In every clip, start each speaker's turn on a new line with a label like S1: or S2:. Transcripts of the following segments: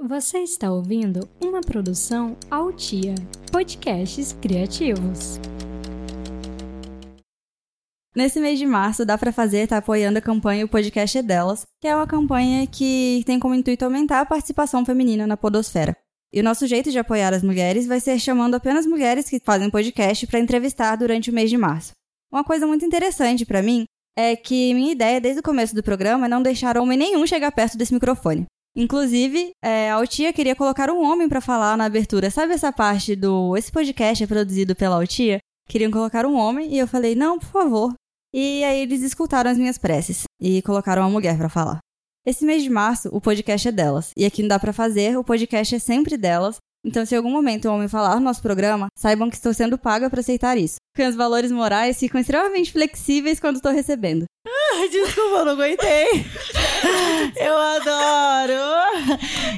S1: Você está ouvindo uma produção Altia, podcasts criativos.
S2: Nesse mês de março, dá para fazer tá apoiando a campanha O Podcast é Delas, que é uma campanha que tem como intuito aumentar a participação feminina na podosfera. E o nosso jeito de apoiar as mulheres vai ser chamando apenas mulheres que fazem podcast para entrevistar durante o mês de março. Uma coisa muito interessante para mim é que minha ideia desde o começo do programa é não deixar homem nenhum chegar perto desse microfone. Inclusive, é, a Altia queria colocar um homem para falar na abertura. Sabe essa parte do. Esse podcast é produzido pela Altia? Queriam colocar um homem e eu falei, não, por favor. E aí eles escutaram as minhas preces e colocaram uma mulher para falar. Esse mês de março, o podcast é delas. E aqui não dá para fazer, o podcast é sempre delas. Então, se em algum momento um homem falar no nosso programa, saibam que estou sendo paga para aceitar isso. Porque os valores morais ficam extremamente flexíveis quando estou recebendo.
S3: Ah, desculpa, eu não aguentei. Eu adoro.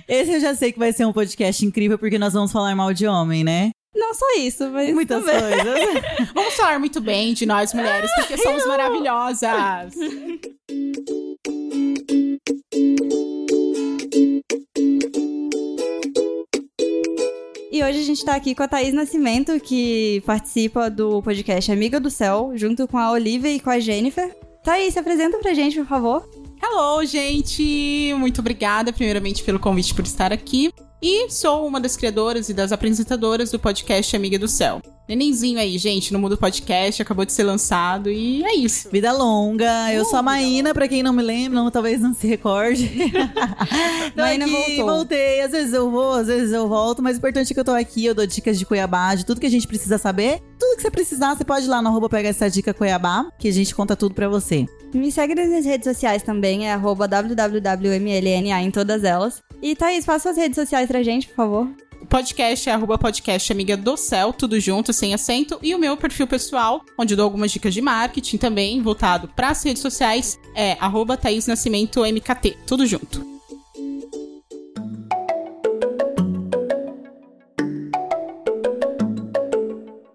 S3: Esse eu já sei que vai ser um podcast incrível porque nós vamos falar mal de homem, né?
S2: Não só isso, mas
S3: Muitas
S2: também.
S3: coisas.
S4: Vamos falar muito bem de nós mulheres, porque somos maravilhosas.
S2: hoje a gente tá aqui com a Thaís Nascimento, que participa do podcast Amiga do Céu, junto com a Olivia e com a Jennifer. Thaís, se apresenta pra gente, por favor.
S4: Hello, gente! Muito obrigada, primeiramente, pelo convite por estar aqui. E sou uma das criadoras e das apresentadoras do podcast Amiga do Céu. Nenenzinho aí, gente, no mundo podcast, acabou de ser lançado e é isso.
S3: Vida longa. Eu
S4: Uh,
S3: sou a
S4: vida
S3: Maína, pra quem não me lembra, não, talvez não se recorde. Tô
S2: Maína
S3: aqui,
S2: voltou.
S3: voltei. Às vezes eu vou, às vezes eu volto, mas o importante é que eu tô aqui, eu dou dicas de Cuiabá, de tudo que a gente precisa saber. Tudo que você precisar, você pode ir lá no arroba pegar essa dica Cuiabá, que a gente conta tudo pra você.
S2: Me segue nas minhas redes sociais também, é arroba www.mlna em todas elas. E Thaís, faça suas redes sociais pra gente, por favor.
S4: O podcast é arroba podcast Amiga do Céu, tudo junto, sem acento. E o meu perfil pessoal, onde eu dou algumas dicas de marketing também, voltado para as redes sociais, é arroba Thaís Nascimento MKT, tudo junto.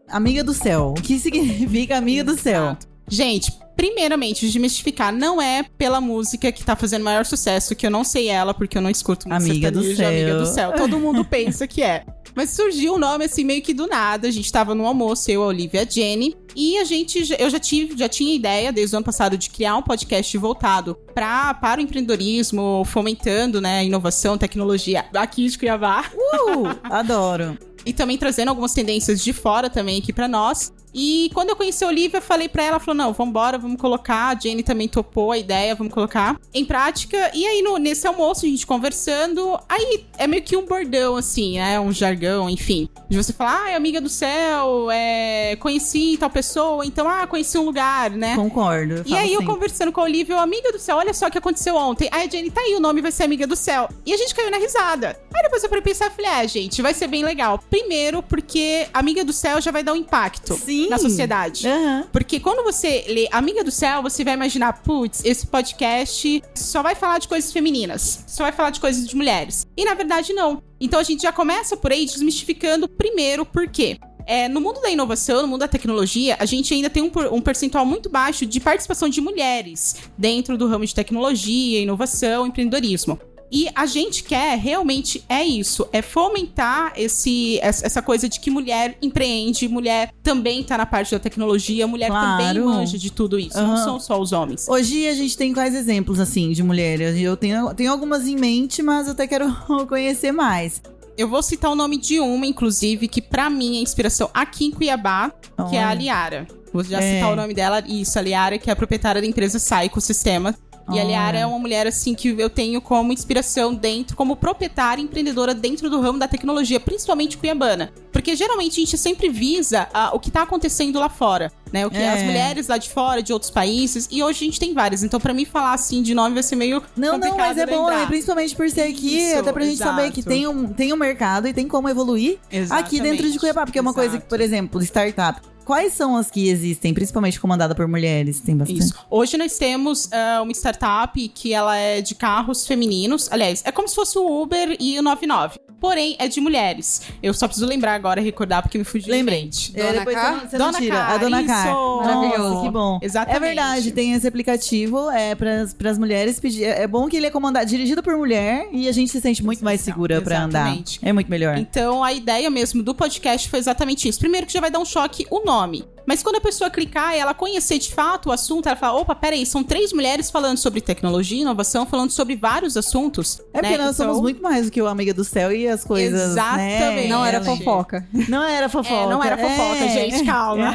S3: Amiga do céu. O que significa amiga do céu?
S4: Gente, primeiramente, desmistificar, não é pela música que tá fazendo maior sucesso, que eu não sei ela, porque eu não escuto muito
S3: Amiga do céu.
S4: Amiga do Céu. Todo mundo pensa que é. Mas surgiu o nome assim meio que do nada. A gente tava no almoço, eu, a Olivia a Jenny. E a gente, já- eu já tive, já tinha ideia desde o ano passado de criar um podcast voltado pra, para o empreendedorismo, fomentando, né, inovação, tecnologia aqui de Cuiabá.
S3: Uh, adoro.
S4: E também trazendo algumas tendências de fora também aqui pra nós. E quando eu conheci a Olivia, eu falei pra ela, falou, não, vambora, vamos colocar. A Jenny também topou a ideia, vamos colocar em prática. E aí, no- nesse almoço, a gente conversando, aí é meio que um bordão, assim, né? Um jargão, enfim. De você falar, ah, é amiga do céu, é... conheci tal pessoa, então, ah, conheci um lugar, né?
S3: Concordo.
S4: E aí, eu
S3: sempre.
S4: conversando com a Olivia, eu, amiga do céu, olha só o que aconteceu ontem. Aí a Jenny, tá aí, o nome vai ser Amiga do Céu. E a gente caiu na risada. Aí depois eu pensar, falei, ah, gente, vai ser bem legal. Primeiro, porque Amiga do Céu já vai dar um impacto
S3: Sim.
S4: Na sociedade.
S3: Aham.
S4: Porque quando você lê Amiga do Céu, você vai imaginar, putz, esse podcast só vai falar de coisas femininas, só vai falar de coisas de mulheres. E na verdade, não. Então a gente já começa por aí desmistificando primeiro por quê. É, no mundo da inovação, no mundo da tecnologia, a gente ainda tem um, um percentual muito baixo de participação de mulheres dentro do ramo de tecnologia, inovação, empreendedorismo. E a gente quer realmente é isso, é fomentar esse, essa coisa de que mulher empreende, mulher também tá na parte da tecnologia, mulher também
S3: Claro.
S4: manja de tudo isso, não
S3: Aham.
S4: são só os homens.
S3: Hoje a gente tem quais exemplos, assim, de mulheres? Eu tenho, tenho algumas em mente, mas eu até quero conhecer mais.
S4: Eu vou citar o nome de uma, inclusive, que pra mim é inspiração aqui em Cuiabá, que é a. Liara. Vou já
S3: É.
S4: citar o nome dela, isso, a Liara, que é a proprietária da empresa Psycho Sistema. E a. Liara é uma mulher, assim, que eu tenho como inspiração dentro, como proprietária e empreendedora dentro do ramo da tecnologia, principalmente cuiabana. Porque geralmente a gente sempre visa ah, o que tá acontecendo lá fora, né? O que
S3: É.
S4: as mulheres lá de fora, de outros países, e hoje a gente tem várias. Então, pra mim, falar assim de nome vai ser meio.
S3: Não, não, mas é bom,
S4: lembrar.
S3: e principalmente por ser aqui,
S4: Isso,
S3: até pra gente saber
S4: exato.
S3: que tem um, tem um mercado e tem como evoluir aqui dentro de
S4: Exatamente,
S3: Cuiabá. Porque é uma coisa que,
S4: exato.
S3: por exemplo, startup. Quais são as que existem, principalmente comandada por mulheres? Tem bastante.
S4: Isso. Hoje nós temos ah, uma startup que ela é de carros femininos. Aliás, é como se fosse o Uber e o 99. Porém é de mulheres. Eu só preciso lembrar agora, recordar, porque me fugiu
S3: Lembrei. É,
S2: Dona
S3: depois
S2: Car?
S3: você
S4: Dona. Car,
S3: a Dona Car.
S4: isso.
S2: Maravilhoso.
S3: Que bom.
S4: Exatamente.
S3: É verdade, tem esse aplicativo é, para as mulheres pedir. É é bom que ele é comandado, dirigido por mulher e a gente se sente muito mais segura pra andar.
S4: Exatamente.
S3: É muito melhor.
S4: Então, a ideia mesmo do podcast foi exatamente isso. Primeiro que já vai dar um choque o nome. Mas quando a pessoa clicar e ela conhecer de fato o assunto, ela fala: opa, peraí, são três mulheres falando sobre tecnologia e inovação, falando sobre vários assuntos.
S3: É porque
S4: né?
S3: nós
S4: Então-
S3: somos muito mais do que o Amiga do Céu e as coisas.
S4: Exatamente.
S3: Né?
S2: Não era fofoca.
S3: Não era fofoca.
S4: É, não era fofoca,
S3: É.
S4: gente, calma.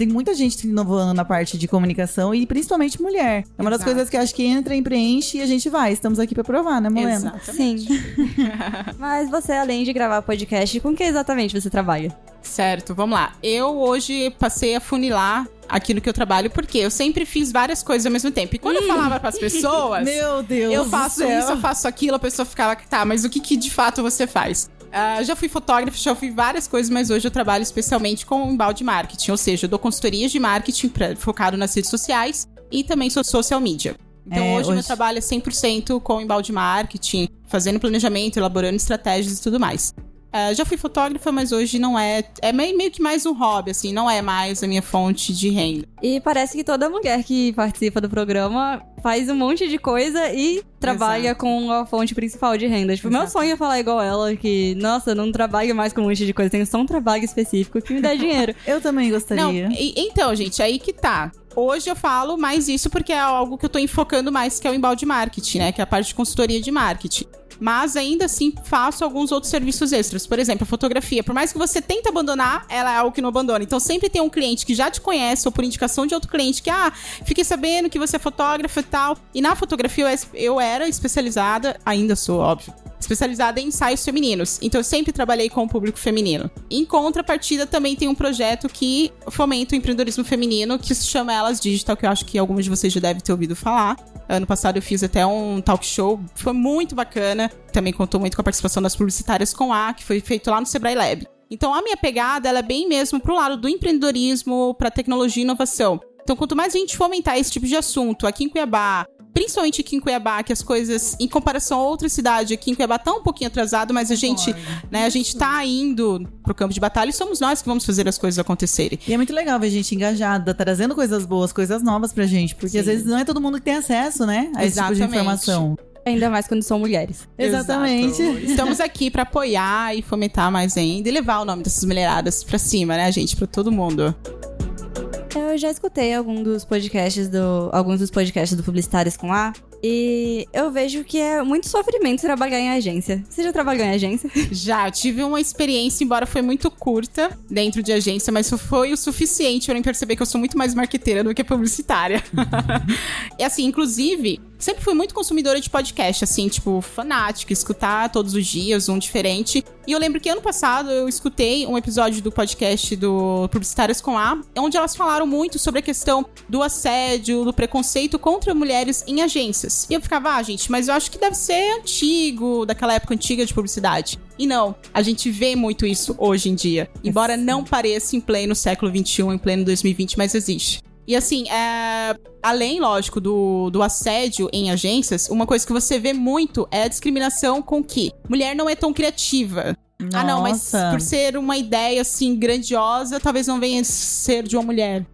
S3: Tem muita gente inovando na parte de comunicação e principalmente mulher. É uma das
S4: Exato.
S3: coisas que eu acho que entra e preenche e a gente vai. Estamos aqui pra provar, né, Molena?
S4: Exatamente.
S2: Sim. Mas você, além de gravar podcast, com que exatamente você trabalha?
S4: Certo, vamos lá. Eu hoje passei a funilar aquilo que eu trabalho, porque eu sempre fiz várias coisas ao mesmo tempo. E quando eu falava pras pessoas.
S3: Meu Deus
S4: eu faço isso, eu faço aquilo, a pessoa ficava, tá, mas o que, que de fato você faz? Ah, já fui fotógrafa, já fui várias coisas, mas hoje eu trabalho especialmente com embalde marketing, ou seja, eu dou consultorias de marketing pra, focado nas redes sociais e também sou social media. Então
S3: É,
S4: hoje, meu
S3: hoje-
S4: trabalho é 100% com embalde marketing, fazendo planejamento, elaborando estratégias e tudo mais. Ah, já fui fotógrafa, mas hoje não é. É meio, meio que mais um hobby, assim, não é mais a minha fonte de renda.
S2: E parece que toda mulher que participa do programa faz um monte de coisa e trabalha
S4: Exato.
S2: com a fonte principal de renda. Tipo, meu
S4: Exato.
S2: sonho é falar igual ela, que, nossa, eu não trabalho mais com um monte de coisa, tenho só um trabalho específico que me dá dinheiro.
S3: Eu também gostaria.
S4: Não, e- então, gente, aí que tá. Hoje eu falo mais isso porque é algo que eu tô enfocando mais, que é o embalde marketing, né? Que é a parte de consultoria de marketing. Mas ainda assim faço alguns outros serviços extras. Por exemplo, a fotografia. Por mais que você tente abandonar, ela é algo que não abandona. Então sempre tem um cliente que já te conhece, ou por indicação de outro cliente, que, ah, fiquei sabendo que você é fotógrafa e tal. E na fotografia eu era especializada, ainda sou, óbvio. Especializada em ensaios femininos. Então eu sempre trabalhei com o público feminino. Em contrapartida, também tem um projeto que fomenta o empreendedorismo feminino, que se chama Elas Digital, que eu acho que alguns de vocês já devem ter ouvido falar. Ano passado eu fiz até um talk show, foi muito bacana. Também contou muito com a participação das publicitárias com A, que foi feito lá no Sebrae Lab. Então a minha pegada, ela é bem mesmo pro lado do empreendedorismo, pra tecnologia e inovação. Então quanto mais a gente fomentar esse tipo de assunto aqui em Cuiabá, principalmente aqui em Cuiabá, que as coisas, em comparação a outra cidade, aqui em Cuiabá tá um pouquinho atrasado, mas a gente, né, a gente tá indo pro campo de batalha e somos nós que vamos fazer as coisas acontecerem.
S3: E é muito legal ver gente engajada, trazendo coisas boas, coisas novas pra gente. Porque às
S4: Sim.
S3: vezes não é todo mundo que tem acesso, né? A esse tipo de
S4: Exatamente.
S3: informação.
S2: Ainda mais quando são mulheres.
S3: Exatamente.
S4: Exato. Estamos aqui pra apoiar e fomentar mais ainda e levar o nome dessas mulheradas pra cima, né, gente? Pra todo mundo.
S2: Eu já escutei algum dos podcasts do, alguns dos podcasts do Publicitários com A. E eu vejo que é muito sofrimento trabalhar em agência. Você já trabalhou em agência?
S4: Já, tive uma experiência, embora foi muito curta dentro de agência, mas foi o suficiente pra eu perceber que eu sou muito mais marqueteira do que publicitária. e assim, inclusive, sempre fui muito consumidora de podcast, assim, tipo, fanática, escutar todos os dias um diferente. E eu lembro que ano passado eu escutei um episódio do podcast do Publicitárias com A, onde elas falaram muito sobre a questão do assédio, do preconceito contra mulheres em agências. E eu ficava, ah, gente, mas eu acho que deve ser antigo, daquela época antiga de publicidade. E não, a gente vê muito isso hoje em dia. Embora não pareça em pleno século XXI, em pleno 2020, mas existe. E assim, é, além, lógico, do, do assédio em agências, uma coisa que você vê muito é a discriminação com que mulher não é tão criativa. Ah, não, mas
S3: Nossa.
S4: por ser uma ideia assim grandiosa, talvez não venha ser de uma mulher.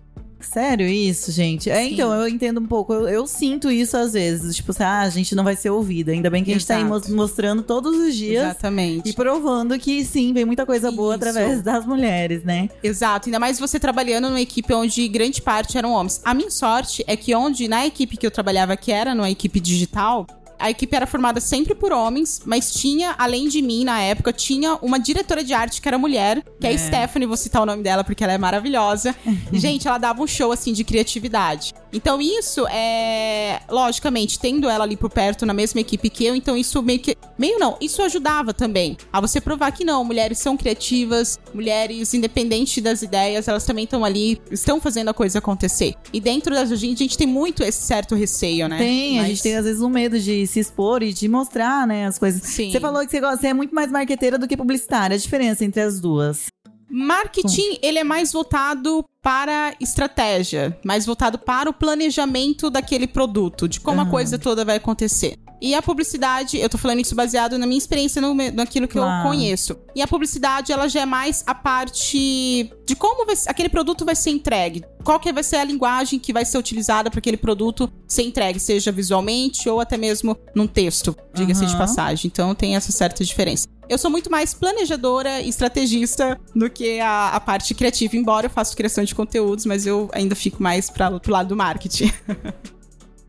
S3: Sério isso, gente? É,
S4: Sim.
S3: então, eu entendo um pouco. Eu, eu sinto isso às vezes. Tipo assim, ah, a gente não vai ser ouvida. Ainda bem que a gente tá aí
S4: Exato.
S3: mos- mostrando todos os dias.
S4: Exatamente.
S3: E provando que sim, vem muita coisa boa
S4: Isso.
S3: através das mulheres, né?
S4: Exato, ainda mais você trabalhando numa equipe onde grande parte eram homens. A minha sorte é que onde na equipe que eu trabalhava, que era numa equipe digital, a equipe era formada sempre por homens, mas tinha, além de mim na época, tinha uma diretora de arte que era mulher, que é, a Stephanie, vou citar o nome dela porque ela é maravilhosa. Gente, ela dava um show assim de criatividade. Então isso é, logicamente, tendo ela ali por perto na mesma equipe que eu, então isso meio que meio não, isso ajudava também a você provar que não, mulheres são criativas, mulheres independente das ideias, elas também estão ali, estão fazendo a coisa acontecer. E dentro da gente, a gente tem muito esse certo receio, né?
S3: Tem, a
S4: Mas-
S3: gente tem às vezes um medo de se expor e de mostrar, né, as coisas.
S4: Sim.
S3: Você falou que você, gosta, você é muito mais marqueteira do que publicitária. A diferença entre as duas.
S4: Marketing, ele é mais voltado para estratégia, mais voltado para o planejamento daquele produto, de como a
S3: Aham.
S4: coisa toda vai acontecer. E a publicidade, eu tô falando isso baseado na minha experiência, no, naquilo que eu conheço. E a publicidade, ela já é mais a parte de como vai, aquele produto vai ser entregue. Qual que vai ser a linguagem que vai ser utilizada para aquele produto ser entregue, seja visualmente ou até mesmo num texto, diga-se de
S3: Aham.
S4: passagem. Então tem essa certa diferença. Eu sou muito mais planejadora e estrategista do que a, a parte criativa, embora eu faça criação de conteúdos, mas eu ainda fico mais para pro lado do marketing.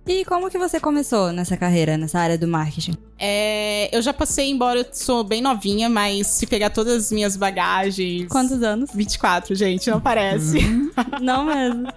S2: E como que você começou nessa carreira, nessa área do marketing?
S4: É, eu já passei, embora eu sou bem novinha, mas se pegar todas as minhas bagagens.
S2: Quantos anos?
S4: 24, gente, não parece.
S2: Não mesmo.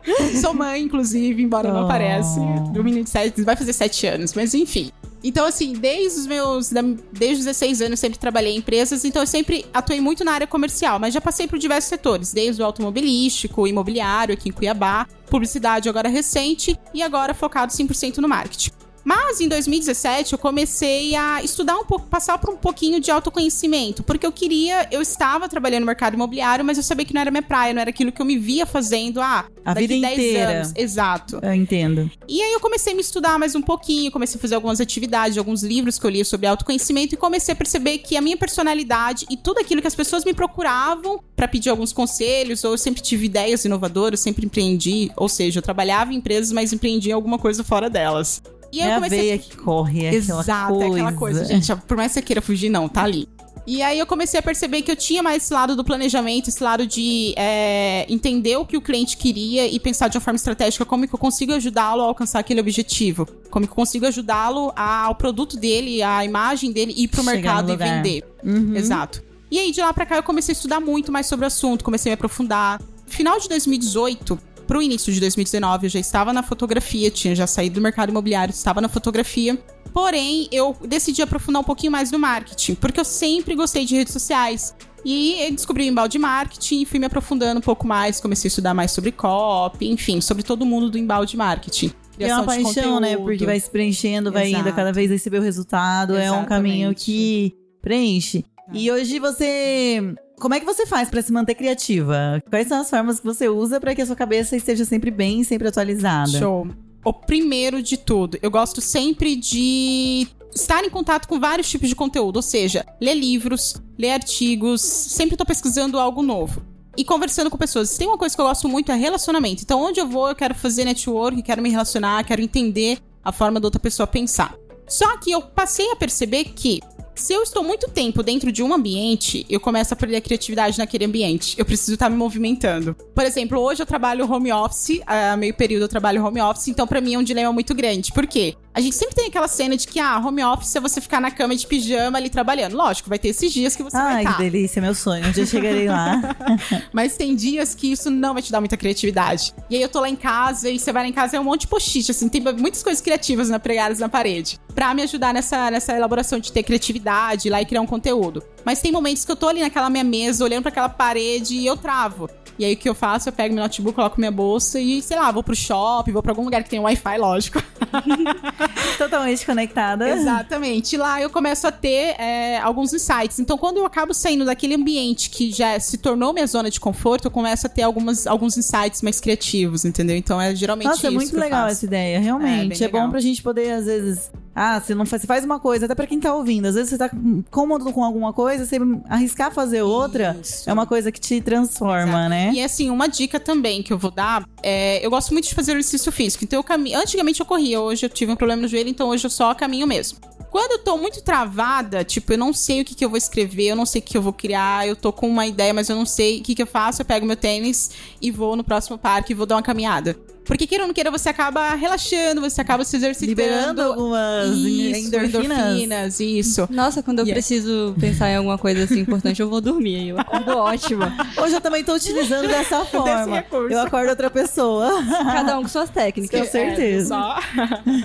S4: sou mãe, inclusive, embora não
S3: Oh.
S4: parece. Do menino de 7, vai fazer 7 anos, mas enfim. Então, assim, desde os meus. Desde os 16 anos, sempre trabalhei em empresas, então eu sempre atuei muito na área comercial, mas já passei por diversos setores, desde o automobilístico, imobiliário aqui em Cuiabá, publicidade agora recente e agora focado 100% no marketing. Mas em 2017 eu comecei a estudar um pouco, passar por um pouquinho de autoconhecimento, porque eu queria, eu estava trabalhando no mercado imobiliário, mas eu sabia que não era minha praia, não era aquilo que eu me via fazendo, ah,
S3: A vida
S4: 10
S3: inteira.
S4: anos. Exato.
S3: Eu entendo.
S4: E aí eu comecei a me estudar mais um pouquinho, comecei a fazer algumas atividades, alguns livros que eu li sobre autoconhecimento e comecei a perceber que a minha personalidade e tudo aquilo que as pessoas me procuravam pra pedir alguns conselhos, ou eu sempre tive ideias inovadoras, sempre empreendi, ou seja, eu trabalhava em empresas, mas empreendi em alguma coisa fora delas. E aí
S3: é
S4: eu
S3: a
S4: comecei
S3: veia que corre, é aquela
S4: Exato,
S3: coisa.
S4: é aquela coisa, gente. Por mais que você queira fugir, não, tá ali. E aí eu comecei a perceber que eu tinha mais esse lado do planejamento, esse lado de é, entender o que o cliente queria e pensar de uma forma estratégica como que eu consigo ajudá-lo a alcançar aquele objetivo. Como que eu consigo ajudá-lo ao produto dele, a imagem dele ir pro
S3: Chegar
S4: mercado e vender.
S3: Uhum.
S4: Exato. E aí, de lá pra cá, eu comecei a estudar muito mais sobre o assunto, comecei a me aprofundar. Final de 2018 pro início de 2019, eu já estava na fotografia, tinha já saído do mercado imobiliário, estava na fotografia. Porém, eu decidi aprofundar um pouquinho mais no marketing, porque eu sempre gostei de redes sociais. E descobri o embalde marketing e fui me aprofundando um pouco mais, comecei a estudar mais sobre copy, enfim, sobre todo mundo do embalde marketing.
S3: E é uma paixão, né? Porque vai se preenchendo, vai indo
S4: Exato.
S3: cada vez receber o resultado. É um caminho
S4: Exatamente.
S3: que preenche. E hoje você. Como é que você faz pra se manter criativa? Quais são as formas que você usa pra que a sua cabeça esteja sempre bem, sempre atualizada?
S4: Show. O primeiro de tudo, eu gosto sempre de estar em contato com vários tipos de conteúdo, ou seja, ler livros, ler artigos, sempre tô pesquisando algo novo. E conversando com pessoas. Tem uma coisa que eu gosto muito é relacionamento. Então, onde eu vou, eu quero fazer network, quero me relacionar, quero entender a forma da outra pessoa pensar. Só que eu passei a perceber que se eu estou muito tempo dentro de um ambiente, eu começo a perder a criatividade naquele ambiente. Eu preciso estar me movimentando. Por exemplo, hoje eu trabalho home office, a meio período eu trabalho home office, então pra mim é um dilema muito grande. Por quê? A gente sempre tem aquela cena de que, ah, home office é você ficar na cama de pijama ali trabalhando. Lógico, vai ter esses dias que você vai
S3: Ai,
S4: estar.
S3: que delícia, meu sonho. Um dia eu chegarei lá.
S4: Mas tem dias que isso não vai te dar muita criatividade. E aí eu tô lá em casa e você vai lá em casa e é um monte de post-it, assim, tem muitas coisas criativas né, pregadas na parede. Pra me ajudar nessa, nessa elaboração de ter criatividade lá e criar um conteúdo. Mas tem momentos que eu tô ali naquela minha mesa, olhando pra aquela parede e eu travo. E aí o que eu faço? Eu pego meu notebook, coloco minha bolsa e, sei lá, vou pro shopping, vou pra algum lugar que tem Wi-Fi, lógico.
S3: Totalmente conectada.
S4: Exatamente. Lá eu começo a ter é, alguns insights. Então, quando eu acabo saindo daquele ambiente que já se tornou minha zona de conforto, eu começo a ter algumas, alguns insights mais criativos, entendeu? Então, é geralmente
S3: Nossa, é
S4: isso
S3: muito
S4: que eu
S3: legal essa ideia,
S4: É,
S3: realmente.
S4: bem
S3: É, bom
S4: legal.
S3: pra gente poder, às vezes. Ah, você não faz, você faz uma coisa, até pra quem tá ouvindo. Às vezes você tá cômodo com alguma coisa, você arriscar fazer outra
S4: Isso.
S3: é uma coisa que te transforma, né?
S4: E assim, uma dica também que eu vou dar, é, eu gosto muito de fazer exercício físico. Então eu caminho. Antigamente eu corria, hoje eu tive um problema no joelho, então hoje eu só caminho mesmo. Quando eu tô muito travada, tipo, eu não sei o que, que eu vou escrever, eu não sei o que eu vou criar, eu tô com uma ideia, mas eu não sei o que, que eu faço, eu pego meu tênis e vou no próximo parque e vou dar uma caminhada. Porque queira ou não queira, você acaba relaxando, você acaba se exercitando.
S3: Liberando algumas
S4: isso,
S3: endorfinas.
S4: endorfinas, isso.
S2: Nossa, quando eu
S4: Yeah.
S2: preciso pensar em alguma coisa assim importante, eu vou dormir. aí Eu acordo ótima.
S3: Hoje eu também tô utilizando dessa forma. Eu acordo outra pessoa.
S2: Cada um com suas técnicas.
S3: Com certeza.
S4: É, só.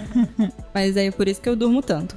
S2: Mas é por isso que eu durmo tanto.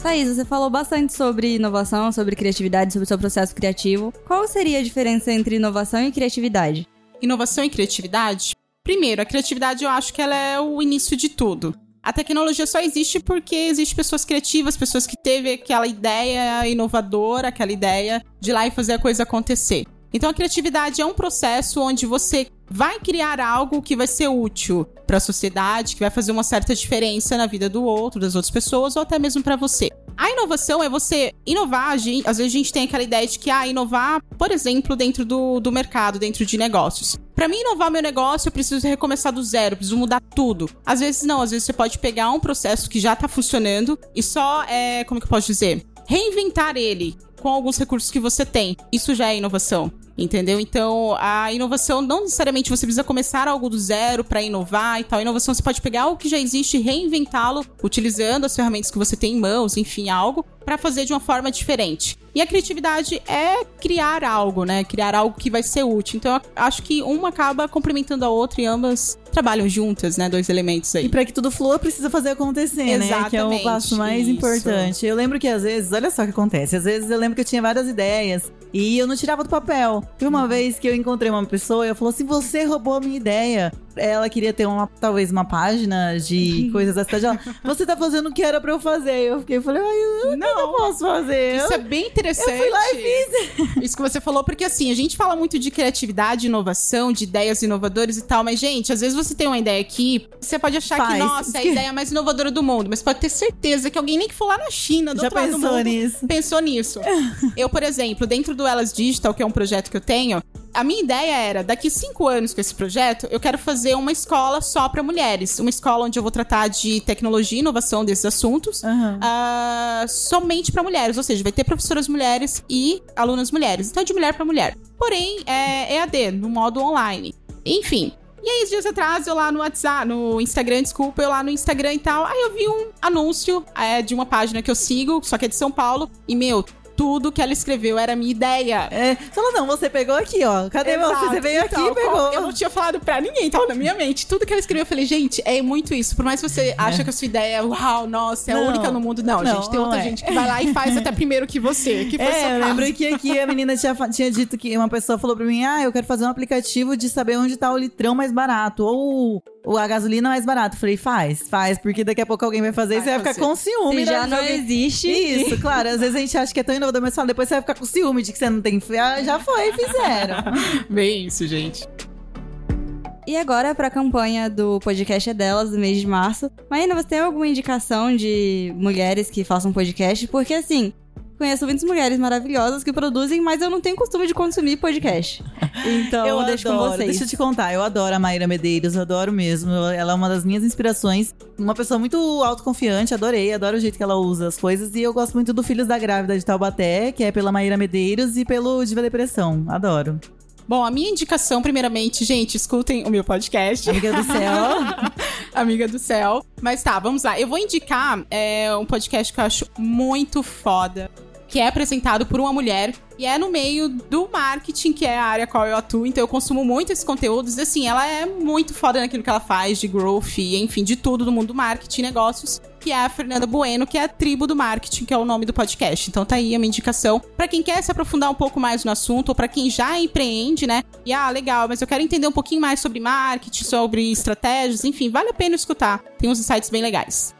S2: Thaís, você falou bastante sobre inovação, sobre criatividade, sobre o seu processo criativo. Qual seria a diferença entre inovação e criatividade?
S4: Inovação e criatividade? Primeiro, a criatividade eu acho que ela é o início de tudo. A tecnologia só existe porque existem pessoas criativas, pessoas que teve aquela ideia inovadora, aquela ideia de lá e fazer a coisa acontecer. Então a criatividade é um processo onde você vai criar algo que vai ser útil para a sociedade, que vai fazer uma certa diferença na vida do outro, das outras pessoas ou até mesmo para você. A inovação é você inovar. Gente, às vezes a gente tem aquela ideia de que, ah, inovar, por exemplo, dentro do, do mercado, dentro de negócios. Para mim inovar meu negócio, eu preciso recomeçar do zero, preciso mudar tudo. Às vezes não, às vezes você pode pegar um processo que já tá funcionando e só, é, como que eu posso dizer? Reinventar ele com alguns recursos que você tem. Isso já é inovação. Entendeu? Então, a inovação não necessariamente você precisa começar algo do zero para inovar e tal. A inovação você pode pegar algo que já existe e reinventá-lo utilizando as ferramentas que você tem em mãos, enfim, algo para fazer de uma forma diferente. E a criatividade é criar algo, né? Criar algo que vai ser útil. Então, eu acho que uma acaba complementando a outra e ambas trabalham juntas, né? Dois elementos aí.
S3: E para que tudo flua, precisa fazer acontecer,
S4: Exatamente,
S3: né? Que é o passo mais
S4: isso.
S3: importante. Eu lembro que às vezes, olha só o que acontece. Às vezes eu lembro que eu tinha várias ideias e eu não tirava do papel. E uma vez que eu encontrei uma pessoa, eu falou assim: você roubou a minha ideia. Ela queria ter uma, talvez uma página de coisas da cidade. Ela, você tá fazendo o que era pra eu fazer. Eu fiquei, falei, ai, eu não,
S4: Não.
S3: posso fazer.
S4: Isso é bem interessante.
S3: eu fui lá e fiz.
S4: Isso que você falou, porque assim, a gente fala muito de criatividade, inovação, de ideias inovadoras e tal, mas, gente, às vezes você tem uma ideia aqui, você pode achar que,
S3: Faz.
S4: nossa, é a ideia mais inovadora do mundo, mas pode ter certeza que alguém nem que for lá na China, do
S3: Já
S4: outro lado do
S3: pensou
S4: mundo,
S3: nisso?
S4: pensou nisso. eu, por exemplo, dentro do Elas Digital, que é um projeto que eu tenho, a minha ideia era, daqui cinco anos com esse projeto, eu quero fazer uma escola só para mulheres. Uma escola onde eu vou tratar de tecnologia e inovação desses assuntos.
S3: Aham.
S4: ah, somente para mulheres, ou seja, vai ter professoras mulheres e alunas mulheres. Então, de mulher para mulher. Porém, é EAD, no modo online. Enfim. E aí, dias atrás, eu lá no WhatsApp, no Instagram, desculpa, eu lá no Instagram e tal. Aí eu vi um anúncio é, de uma página que eu sigo, só que é de São Paulo. E, meu, tudo que ela escreveu era a minha ideia.
S3: É, falou, não, você pegou aqui, ó. Cadê você?
S4: Exato.
S3: Você veio
S4: Então,
S3: aqui e pegou.
S4: Eu não tinha falado pra ninguém, tava na minha mente. Tudo que ela escreveu, eu falei, gente, é muito isso. Por mais que você acha que a sua ideia é, uau, nossa, é a
S3: Não.
S4: única no mundo. Não,
S3: Não,
S4: gente, tem
S3: não
S4: outra
S3: é.
S4: gente que vai lá e faz até primeiro que você. Que foi
S3: É, eu lembro que aqui a menina tinha, tinha dito que uma pessoa falou pra mim: Ah, eu quero fazer um aplicativo de saber onde tá o litrão mais barato ou a gasolina mais barato. Eu falei, faz, faz, porque daqui a pouco alguém vai fazer e
S4: Vai
S3: você vai ficar com ciúme.
S2: Se já não
S3: alguém-
S2: existe.
S3: Isso, claro. Às vezes a gente acha que é tão inovador, mas fala, depois você vai ficar com ciúme de que você não tem. Ah, já foi, fizeram.
S4: Bem isso, gente.
S2: E agora pra campanha do podcast é delas, do mês de março. Maína, você tem alguma indicação de mulheres que façam podcast? Porque assim, conheço muitas mulheres maravilhosas que produzem, mas eu não tenho costume de consumir podcast. Então,
S3: eu
S2: deixo
S3: adoro.
S2: com vocês.
S3: Deixa eu te contar, eu adoro a Maíra Medeiros, eu adoro mesmo. Ela é uma das minhas inspirações. Uma pessoa muito autoconfiante, adorei, adoro o jeito que ela usa as coisas. E eu gosto muito do Filhos da Grávida de Taubaté, que é pela Maíra Medeiros, e pelo Diva Depressão. Adoro.
S4: Bom, a minha indicação, primeiramente, gente, escutem o meu podcast.
S3: Amiga do céu.
S4: Amiga do céu. Mas tá, vamos lá. Eu vou indicar é, um podcast que eu acho muito foda. Que é apresentado por uma mulher e é no meio do marketing, que é a área qual eu atuo. Então eu consumo muito esses conteúdos. E assim, ela é muito foda naquilo que ela faz, de growth, e, enfim, de tudo do mundo do marketing e negócios. Que é a Fernanda Bueno, que é a tribo do marketing, que é o nome do podcast. Então tá aí a minha indicação. Pra quem quer se aprofundar um pouco mais no assunto, ou pra quem já empreende, né? E ah, legal, mas eu quero entender um pouquinho mais sobre marketing, sobre estratégias, enfim, vale a pena escutar. Tem uns insights bem legais.